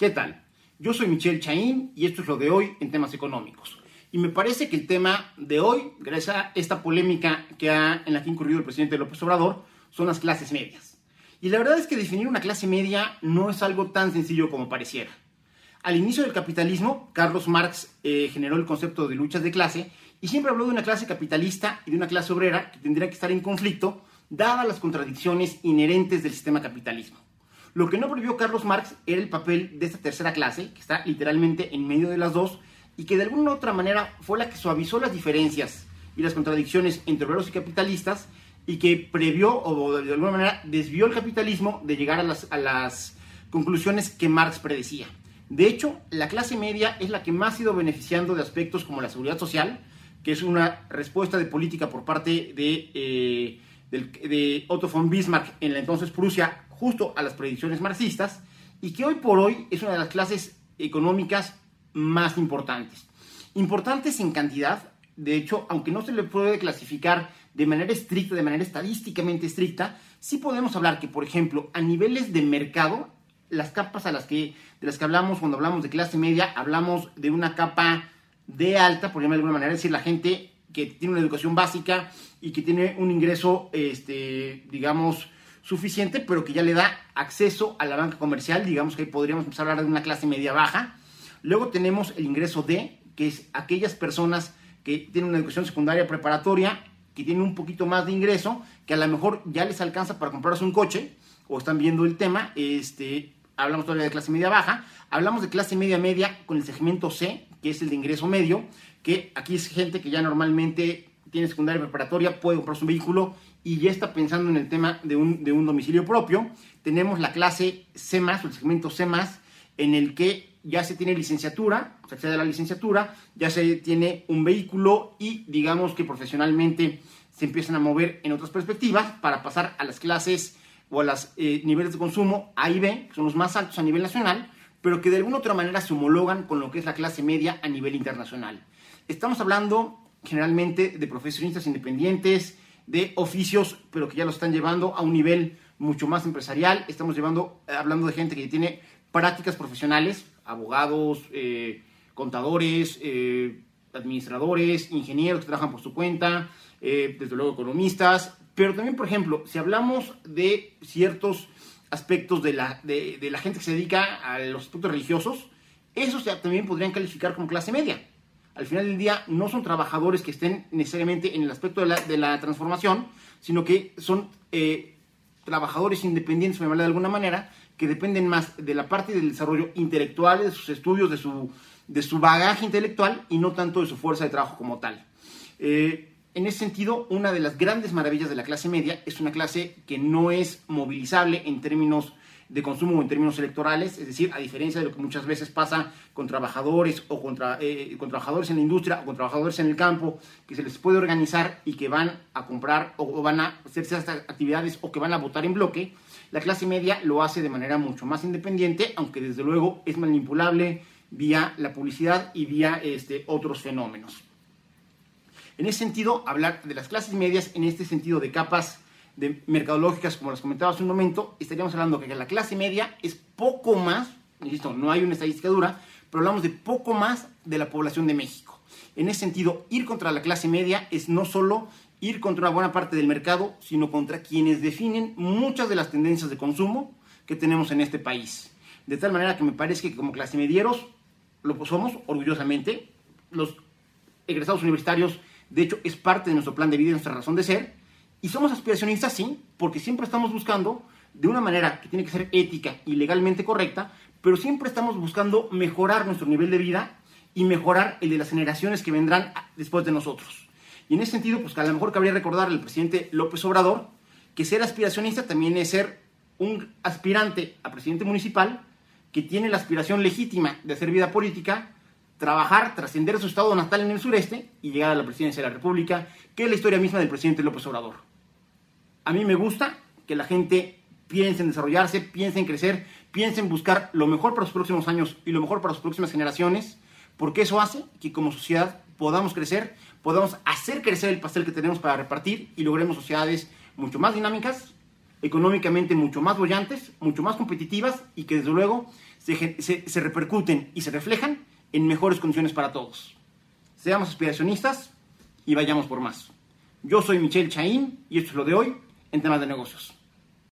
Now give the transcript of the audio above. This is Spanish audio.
¿Qué tal? Yo soy Michelle Chaín y esto es lo de hoy en temas económicos. Y me parece que el tema de hoy, gracias a esta polémica que ha, en la que ha incurrido el presidente López Obrador, son las clases medias. Y la verdad es que definir una clase media no es algo tan sencillo como pareciera. Al inicio del capitalismo, Carlos Marx eh, generó el concepto de luchas de clase y siempre habló de una clase capitalista y de una clase obrera que tendría que estar en conflicto, dadas las contradicciones inherentes del sistema capitalismo. Lo que no prohibió Carlos Marx era el papel de esta tercera clase, que está literalmente en medio de las dos, y que de alguna otra manera fue la que suavizó las diferencias y las contradicciones entre obreros y capitalistas, y que previó o de alguna manera desvió el capitalismo de llegar a las, a las conclusiones que Marx predecía. De hecho, la clase media es la que más ha ido beneficiando de aspectos como la seguridad social, que es una respuesta de política por parte de, eh, de Otto von Bismarck en la entonces Prusia justo a las predicciones marxistas y que hoy por hoy es una de las clases económicas más importantes. Importantes en cantidad, de hecho, aunque no se le puede clasificar de manera estricta, de manera estadísticamente estricta, sí podemos hablar que, por ejemplo, a niveles de mercado, las capas a las que, de las que hablamos cuando hablamos de clase media, hablamos de una capa de alta, por llamarlo de alguna manera, es decir, la gente que tiene una educación básica y que tiene un ingreso, este, digamos, suficiente, pero que ya le da acceso a la banca comercial. Digamos que ahí podríamos empezar a hablar de una clase media baja. Luego tenemos el ingreso D, que es aquellas personas que tienen una educación secundaria preparatoria, que tienen un poquito más de ingreso, que a lo mejor ya les alcanza para comprarse un coche, o están viendo el tema, este, hablamos todavía de clase media baja, hablamos de clase media media con el segmento C, que es el de ingreso medio, que aquí es gente que ya normalmente tiene secundaria preparatoria, puede comprarse un vehículo y ya está pensando en el tema de un, de un domicilio propio. Tenemos la clase C, el segmento C, en el que ya se tiene licenciatura, se accede a la licenciatura, ya se tiene un vehículo y digamos que profesionalmente se empiezan a mover en otras perspectivas para pasar a las clases o a los eh, niveles de consumo A y B, que son los más altos a nivel nacional, pero que de alguna otra manera se homologan con lo que es la clase media a nivel internacional. Estamos hablando generalmente de profesionistas independientes, de oficios, pero que ya lo están llevando a un nivel mucho más empresarial. Estamos llevando, eh, hablando de gente que tiene prácticas profesionales, abogados, eh, contadores, eh, administradores, ingenieros que trabajan por su cuenta, desde luego economistas, pero también, por ejemplo, si hablamos de ciertos aspectos de la, de, la gente que se dedica a los aspectos religiosos, esos también podrían calificar como clase media al final del día no son trabajadores que estén necesariamente en el aspecto de la, transformación, sino que son eh, trabajadores independientes, de alguna manera, que dependen más de la parte del desarrollo intelectual, de sus estudios, de su, de su bagaje intelectual y no tanto de su fuerza de trabajo como tal. Eh, en ese sentido, una de las grandes maravillas de la clase media es una clase que no es movilizable en términos de consumo en términos electorales, es decir, a diferencia de lo que muchas veces pasa con trabajadores o contra, eh, con trabajadores en la industria o con trabajadores en el campo, que se les puede organizar y que van a comprar o, van a hacer ciertas actividades o que van a votar en bloque, la clase media lo hace de manera mucho más independiente, aunque desde luego es manipulable vía la publicidad y vía este, otros fenómenos. En ese sentido, hablar de las clases medias, en este sentido de capas de mercadológicas, como les comentaba hace un momento, estaríamos hablando que la clase media es poco más, insisto, no hay una estadística dura, pero hablamos de poco más de la población de México. En ese sentido, ir contra la clase media es no solo ir contra una buena parte del mercado, sino contra quienes definen muchas de las tendencias de consumo que tenemos en este país. De tal manera que me parece que como clase medieros lo somos orgullosamente. Los egresados universitarios, de hecho, es parte de nuestro plan de vida y nuestra razón de ser. Y somos aspiracionistas, sí, porque siempre estamos buscando, de una manera que tiene que ser ética y legalmente correcta, pero siempre estamos buscando mejorar nuestro nivel de vida y mejorar el de las generaciones que vendrán después de nosotros. Y en ese sentido, pues a lo mejor cabría recordar al presidente López Obrador que ser aspiracionista también es ser un aspirante a presidente municipal que tiene la aspiración legítima de hacer vida política, trabajar, trascender su estado natal en el sureste y llegar a la presidencia de la República, que es la historia misma del presidente López Obrador. A mí me gusta que la gente piense en desarrollarse, piense en crecer, piense en buscar lo mejor para los próximos años y lo mejor para las próximas generaciones, porque eso hace que como sociedad podamos crecer, podamos hacer crecer el pastel que tenemos para repartir y logremos sociedades mucho más dinámicas, económicamente mucho más bollantes, mucho más competitivas y que desde luego se, se repercuten y se reflejan en mejores condiciones para todos. Seamos aspiracionistas y vayamos por más. Yo soy Michelle Chaín y esto es lo de hoy en temas de negocios.